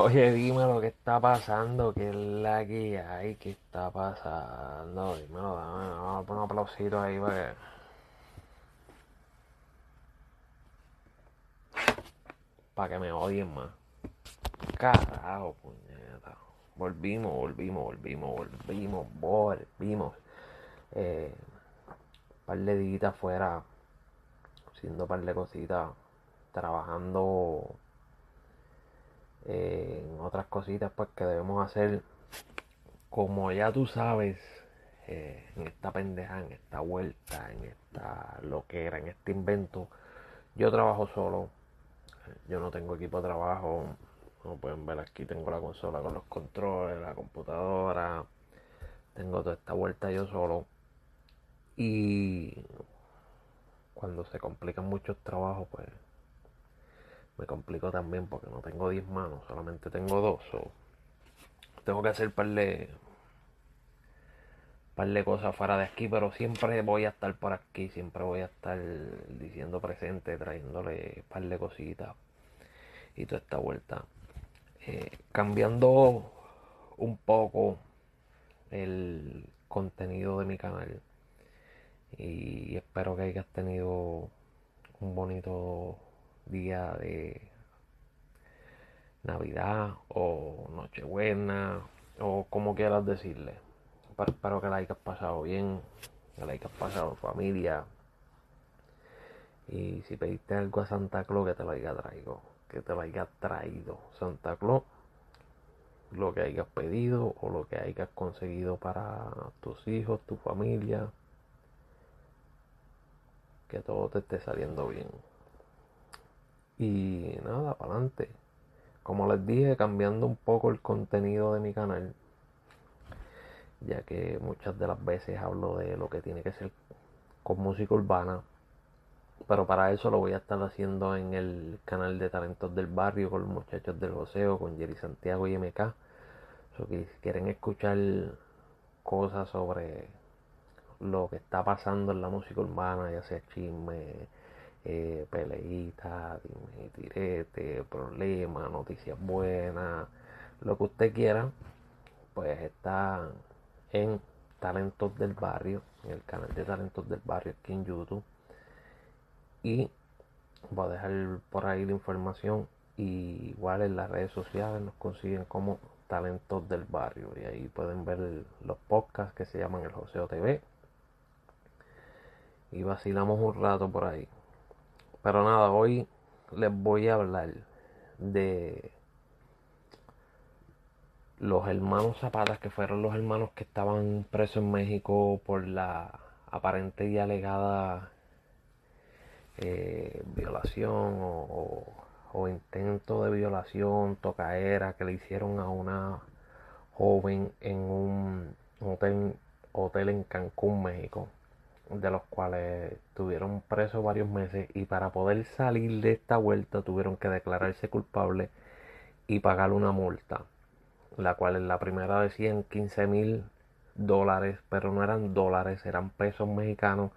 Oye, dime lo que está pasando, qué es la que hay, qué está pasando. Dímelo, dame, vamos a poner un aplausito ahí para que. Para que me odien más. Carajo, puñeta. Volvimos, volvimos, volvimos, volvimos, volvimos. Eh, par de días afuera, haciendo par de cositas, trabajando en otras cositas pues que debemos hacer. Como ya tú sabes eh, en esta pendeja, en esta vuelta, en esta loquera, en este invento, yo trabajo solo, yo no tengo equipo de trabajo, como pueden ver aquí tengo la consola con los controles, la computadora, tengo toda esta vuelta yo solo. Y cuando se complican muchos trabajos pues me complico también porque no tengo 10 manos, solamente tengo dos. tengo que hacer par de, par de cosas fuera de aquí, pero siempre voy a estar por aquí, siempre voy a estar diciendo presente, trayéndole par de cositas y toda esta vuelta. Eh, cambiando un poco el contenido de mi canal y espero que hayas tenido un bonito día de Navidad o Nochebuena o como quieras decirle. Pero espero que la hayas pasado bien, que la hayas pasado en familia. Y si pediste algo a Santa Claus, que te lo haya traído. Que te lo haya traído Santa Claus. Lo que hayas pedido o lo que hayas conseguido para tus hijos, tu familia. Que todo te esté saliendo bien. Y nada, para adelante. Como les dije, cambiando un poco el contenido de mi canal. Ya que muchas de las veces hablo de lo que tiene que ser con música urbana. Pero para eso lo voy a estar haciendo en el canal de Talentos del Barrio con los muchachos del Joseo, con Jerry Santiago y MK. So si quieren escuchar cosas sobre lo que está pasando en la música urbana, ya sea chisme, eh, peleita, dime, problemas, noticias buenas, lo que usted quiera, pues está en Talentos del Barrio, en el canal de Talentos del Barrio aquí en YouTube. Y voy a dejar por ahí la información. Igual en las redes sociales nos consiguen como Talentos del Barrio. Y ahí pueden ver los podcasts que se llaman el Joseo TV. Y vacilamos un rato por ahí. Pero nada, hoy les voy a hablar de los hermanos Zapatas, que fueron los hermanos que estaban presos en México por la aparente y alegada eh, violación o, o, intento de violación, tocaera que le hicieron a una joven en un hotel, hotel en Cancún, México de los cuales tuvieron presos varios meses y para poder salir de esta vuelta tuvieron que declararse culpables y pagar una multa, la cual en la primera decían 15 mil dólares, pero no eran dólares, eran pesos mexicanos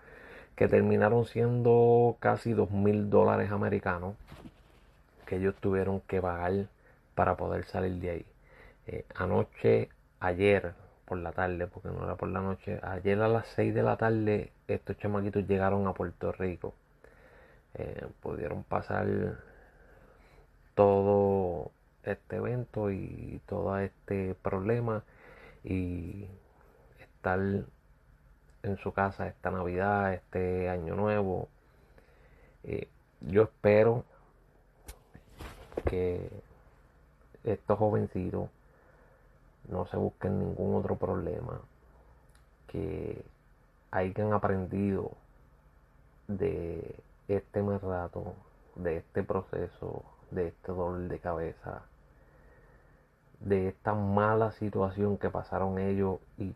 que terminaron siendo casi 2 mil dólares americanos que ellos tuvieron que pagar para poder salir de ahí. Eh, anoche, ayer, por la tarde, porque no era por la noche. Ayer a las 6 de la tarde estos chamaquitos llegaron a Puerto Rico. Eh, pudieron pasar todo este evento y todo este problema y estar en su casa esta Navidad, este año nuevo. Eh, yo espero que estos jovencitos no se busquen ningún otro problema, que hayan aprendido de este mal rato, de este proceso, de este dolor de cabeza, de esta mala situación que pasaron ellos y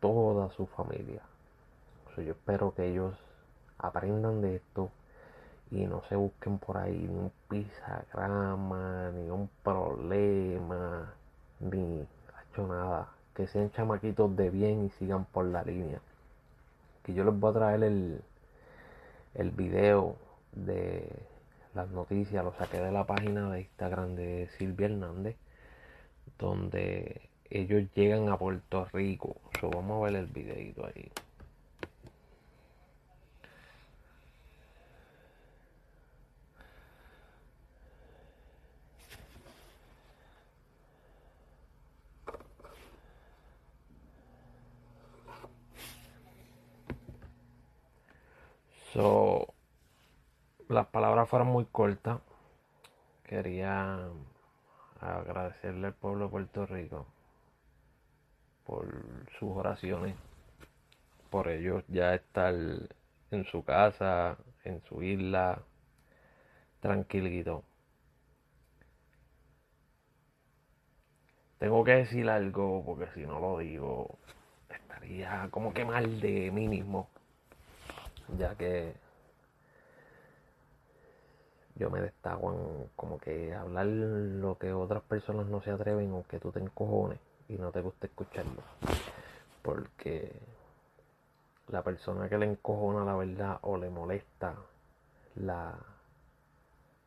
toda su familia. yo espero que ellos aprendan de esto y no se busquen por ahí ni un pisagrama, ni un problema, ni nada. Que sean chamaquitos de bien y sigan por la línea. Que yo les voy a traer el, el video de las noticias. Lo saqué de la página de Instagram de Silvia Hernández. donde ellos llegan a Puerto Rico. vamos a ver el videito ahí. Las palabras fueron muy cortas. Quería agradecerle al pueblo de Puerto Rico por sus oraciones, por ellos ya estar en su casa, en su isla, tranquilito. Tengo que decir algo porque si no lo digo estaría como que mal de mí mismo, ya que yo me destaco en como que hablar lo que otras personas no se atreven o que tú te encojones y no te gusta escucharlo. Porque la persona que le encojona la verdad o le molesta la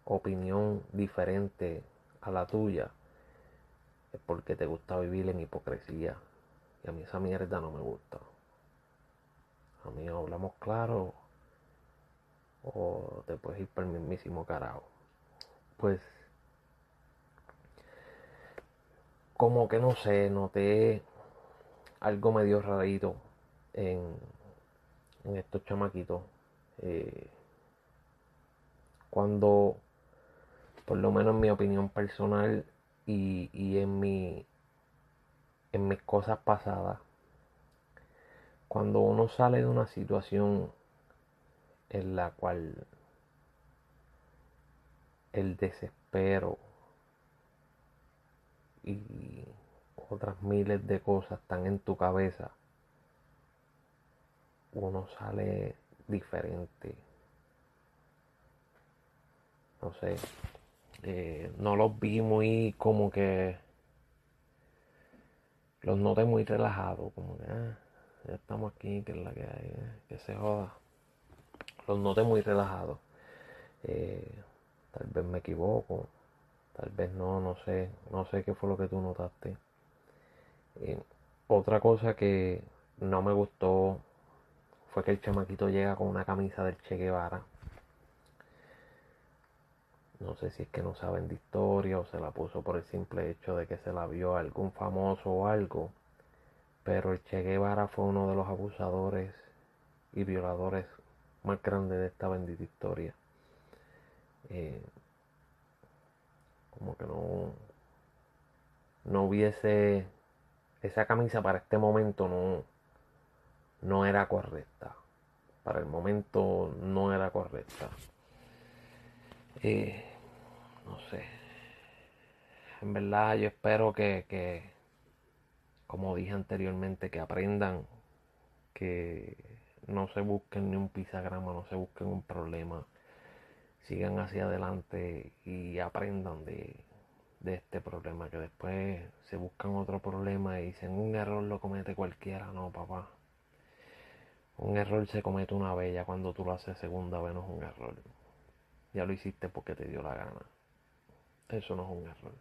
opinión diferente a la tuya es porque te gusta vivir en hipocresía. Y a mí esa mierda no me gusta. A mí hablamos claro o te puedes ir por el mismísimo carajo. Pues, como que no sé, noté algo medio rarito en, estos chamaquitos. Eh, cuando, por lo menos en mi opinión personal y, en mis cosas pasadas, cuando uno sale de una situación en la cual el desespero y otras miles de cosas están en tu cabeza, uno sale diferente. No sé, eh, no los vi muy como que los noté muy relajados, como que ah, ya estamos aquí, que es la que hay, que se joda los noté muy relajados. Eh, tal vez me equivoco, tal vez no, no sé, no sé qué fue lo que tú notaste. Otra cosa que no me gustó fue que el chamaquito llega con una camisa del Che Guevara. No sé si es que no saben de historia o se la puso por el simple hecho de que se la vio a algún famoso o algo. Pero el Che Guevara fue uno de los abusadores y violadores más grande de esta bendita historia. Eh, como que no, no hubiese esa camisa para este momento no, no era correcta. Para el momento no era correcta. Eh, no sé. En verdad yo espero que, como dije anteriormente, que aprendan que no se busquen ni un pisagrama, no se busquen un problema, sigan hacia adelante y aprendan de, este problema, que después se buscan otro problema y dicen un error lo comete cualquiera, no papá. Un error se comete una vez, ya cuando tú lo haces segunda vez no es un error. Ya lo hiciste porque te dio la gana. Eso no es un error.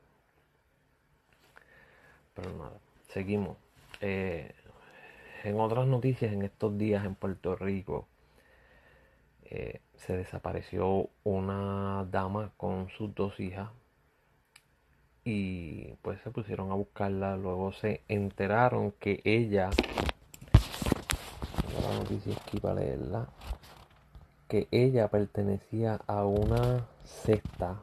Pero nada, seguimos. Eh, en otras noticias, en estos días en Puerto Rico, eh, se desapareció una dama con sus dos hijas y pues se pusieron a buscarla. Luego se enteraron que ella, la noticia es que leerla, que ella pertenecía a una secta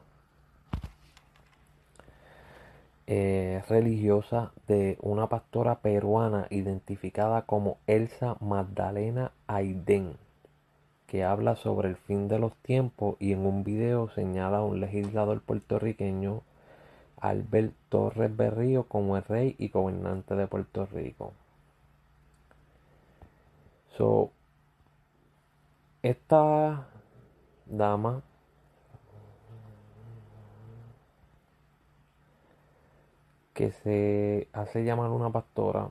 Eh, religiosa de una pastora peruana identificada como Elsa Magdalena Aiden, que habla sobre el fin de los tiempos y en un video señala a un legislador puertorriqueño, Albert Torres Berrío, como el rey y gobernante de Puerto Rico. So, esta dama que se hace llamar una pastora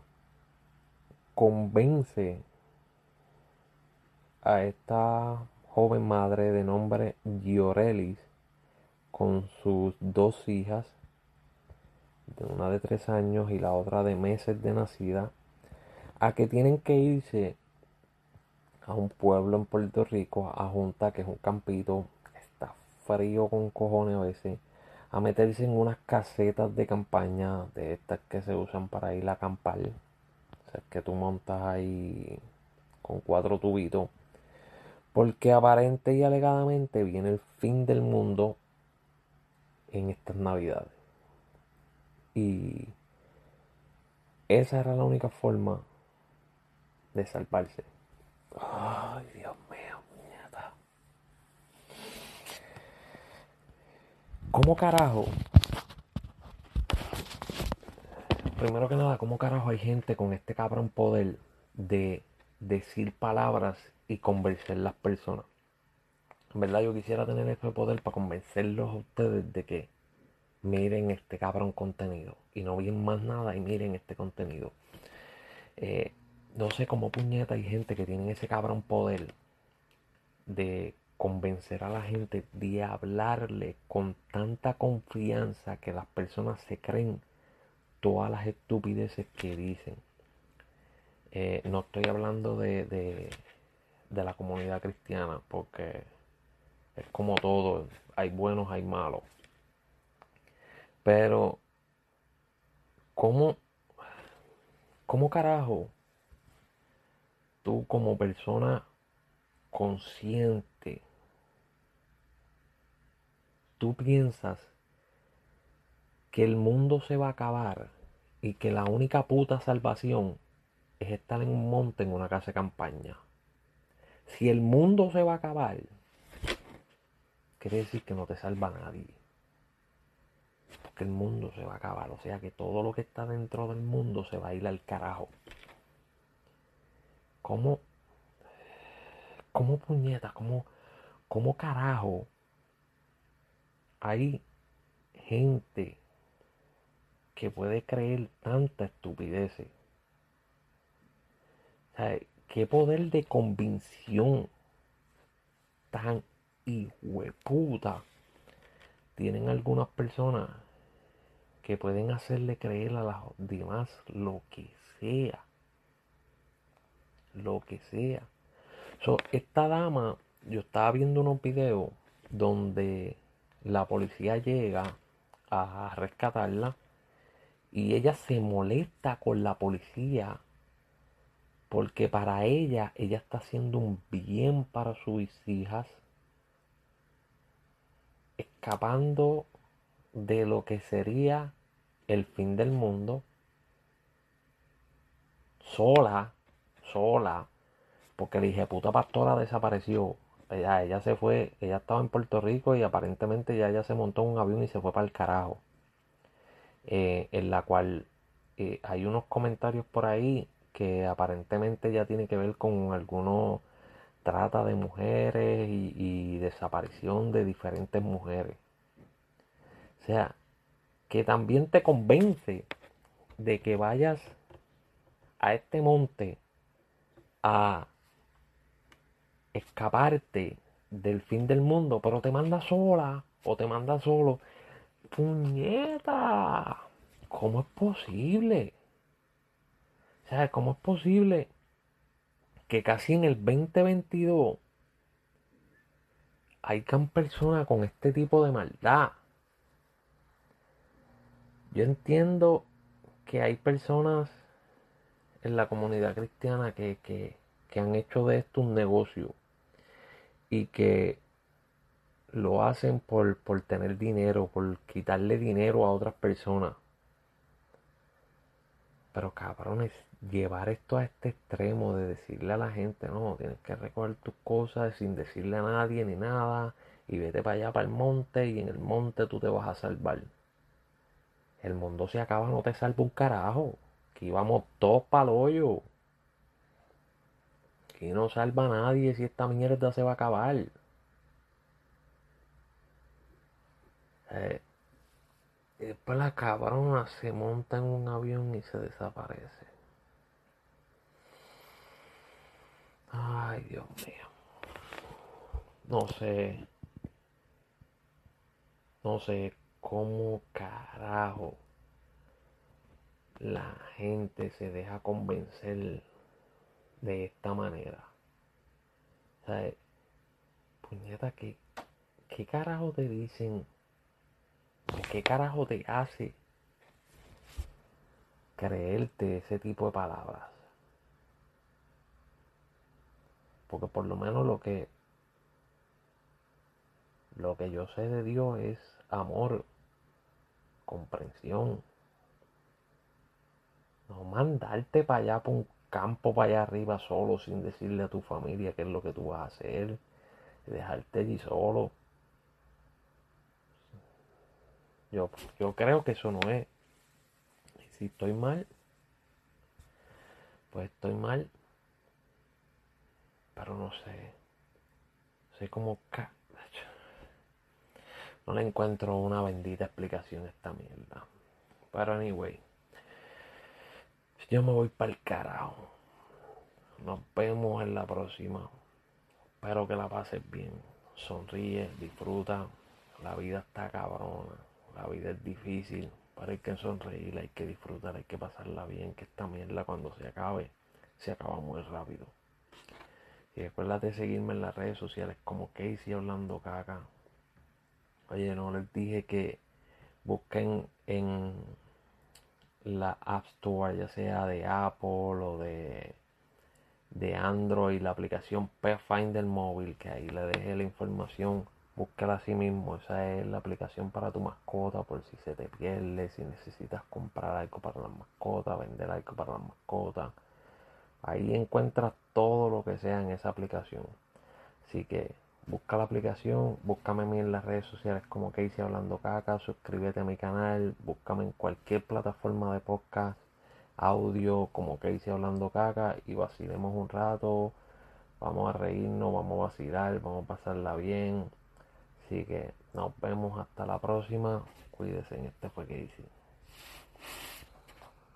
convence a esta joven madre de nombre Giorelis con sus dos hijas de una de tres años y la otra de meses de nacida, a que tienen que irse a un pueblo en Puerto Rico, a Junta, que es un campito, está frío con cojones a veces, a meterse en unas casetas de campaña de estas que se usan para ir a acampar. O sea, que tú montas ahí con cuatro tubitos. Porque aparente y alegadamente viene el fin del mundo en estas navidades. Y esa era la única forma de salvarse. Ay, Dios mío, puñeta. ¿Cómo carajo? Primero que nada, ¿cómo carajo hay gente con este cabrón poder de decir palabras y convencer las personas? En verdad yo quisiera tener este poder para convencerlos a ustedes de que miren este cabrón contenido y no bien más nada y miren este contenido. Eh, no sé cómo puñeta hay gente que tiene ese cabrón poder de convencer a la gente de hablarle con tanta confianza que las personas se creen todas las estupideces que dicen. Eh, no estoy hablando de, de, de la comunidad cristiana porque es como todo, hay buenos, hay malos. Pero, ¿cómo, cómo carajo tú como persona consciente, tú piensas que el mundo se va a acabar y que la única puta salvación es estar en un monte en una casa de campaña. Si el mundo se va a acabar, quiere decir que no te salva nadie. Porque el mundo se va a acabar. O sea que todo lo que está dentro del mundo se va a ir al carajo. ¿Cómo? ¿Cómo puñeta? ¿Cómo, cómo carajo? Hay gente que puede creer tanta estupidez. O sea, qué poder de convicción tan hijueputa tienen algunas personas que pueden hacerle creer a las demás lo que sea lo que sea. So, esta dama, yo estaba viendo unos videos donde la policía llega a rescatarla y ella se molesta con la policía porque para ella ella está haciendo un bien para sus hijas escapando de lo que sería el fin del mundo sola sola, porque la hija puta pastora desapareció. Ella, ella se fue, ella estaba en Puerto Rico y aparentemente ya ella se montó en un avión y se fue para el carajo. Eh, en la cual eh, hay unos comentarios por ahí que aparentemente ya tiene que ver con algunos trata de mujeres y, y desaparición de diferentes mujeres. O sea, que también te convence de que vayas a este monte a escaparte del fin del mundo, pero te manda sola o te manda solo. ¡Puñeta! ¿Cómo es posible? ¿Sabes cómo es posible que casi en el 2022 can personas con este tipo de maldad? Yo entiendo que hay personas en la comunidad cristiana que, que, han hecho de esto un negocio y que lo hacen por, por tener dinero, por quitarle dinero a otras personas. Pero cabrones, llevar esto a este extremo de decirle a la gente, no, tienes que recoger tus cosas sin decirle a nadie ni nada, y vete para allá, para el monte, y en el monte tú te vas a salvar. El mundo se acaba, no te salva un carajo. Aquí vamos todos para el hoyo. Aquí no salva a nadie si esta mierda se va a acabar. Eh, después la cabrona se monta en un avión y se desaparece. Ay, Dios mío. No sé. No sé cómo carajo la gente se deja convencer de esta manera. O sea, puñeta, ¿qué, qué carajo te dicen? ¿Qué carajo te hace creerte ese tipo de palabras? Porque por lo menos lo que lo que yo sé de Dios es amor, comprensión. No mandarte para allá, por un campo, para allá arriba solo, sin decirle a tu familia qué es lo que tú vas a hacer. Dejarte allí solo. Yo, yo creo que eso no es. Y si estoy mal, pues estoy mal. Pero no sé. Sé como... No le encuentro una bendita explicación a esta mierda. Pero anyway. Yo me voy para el carajo. Nos vemos en la próxima. Espero que la pases bien. Sonríe, disfruta. La vida está cabrona. La vida es difícil. Pero hay que sonreír, hay que disfrutar, hay que pasarla bien. Que esta mierda cuando se acabe, se acaba muy rápido. Y recuerda de seguirme en las redes sociales como Casey Hablando Caca. Oye, no les dije que busquen en la App Store, ya sea de Apple o de, de Android, la aplicación Pathfinder móvil, que ahí le dejé la información. Búscala a sí mismo, esa es la aplicación para tu mascota, por si se te pierde, si necesitas comprar algo para la mascota, vender algo para la mascota. Ahí encuentras todo lo que sea en esa aplicación. Así que Busca la aplicación, búscame a mí en las redes sociales como Casey Hablando Caca, suscríbete a mi canal, búscame en cualquier plataforma de podcast, audio como Casey Hablando Caca y vacilemos un rato, vamos a reírnos, vamos a vacilar, vamos a pasarla bien. Así que nos vemos hasta la próxima, cuídense, este fue Casey.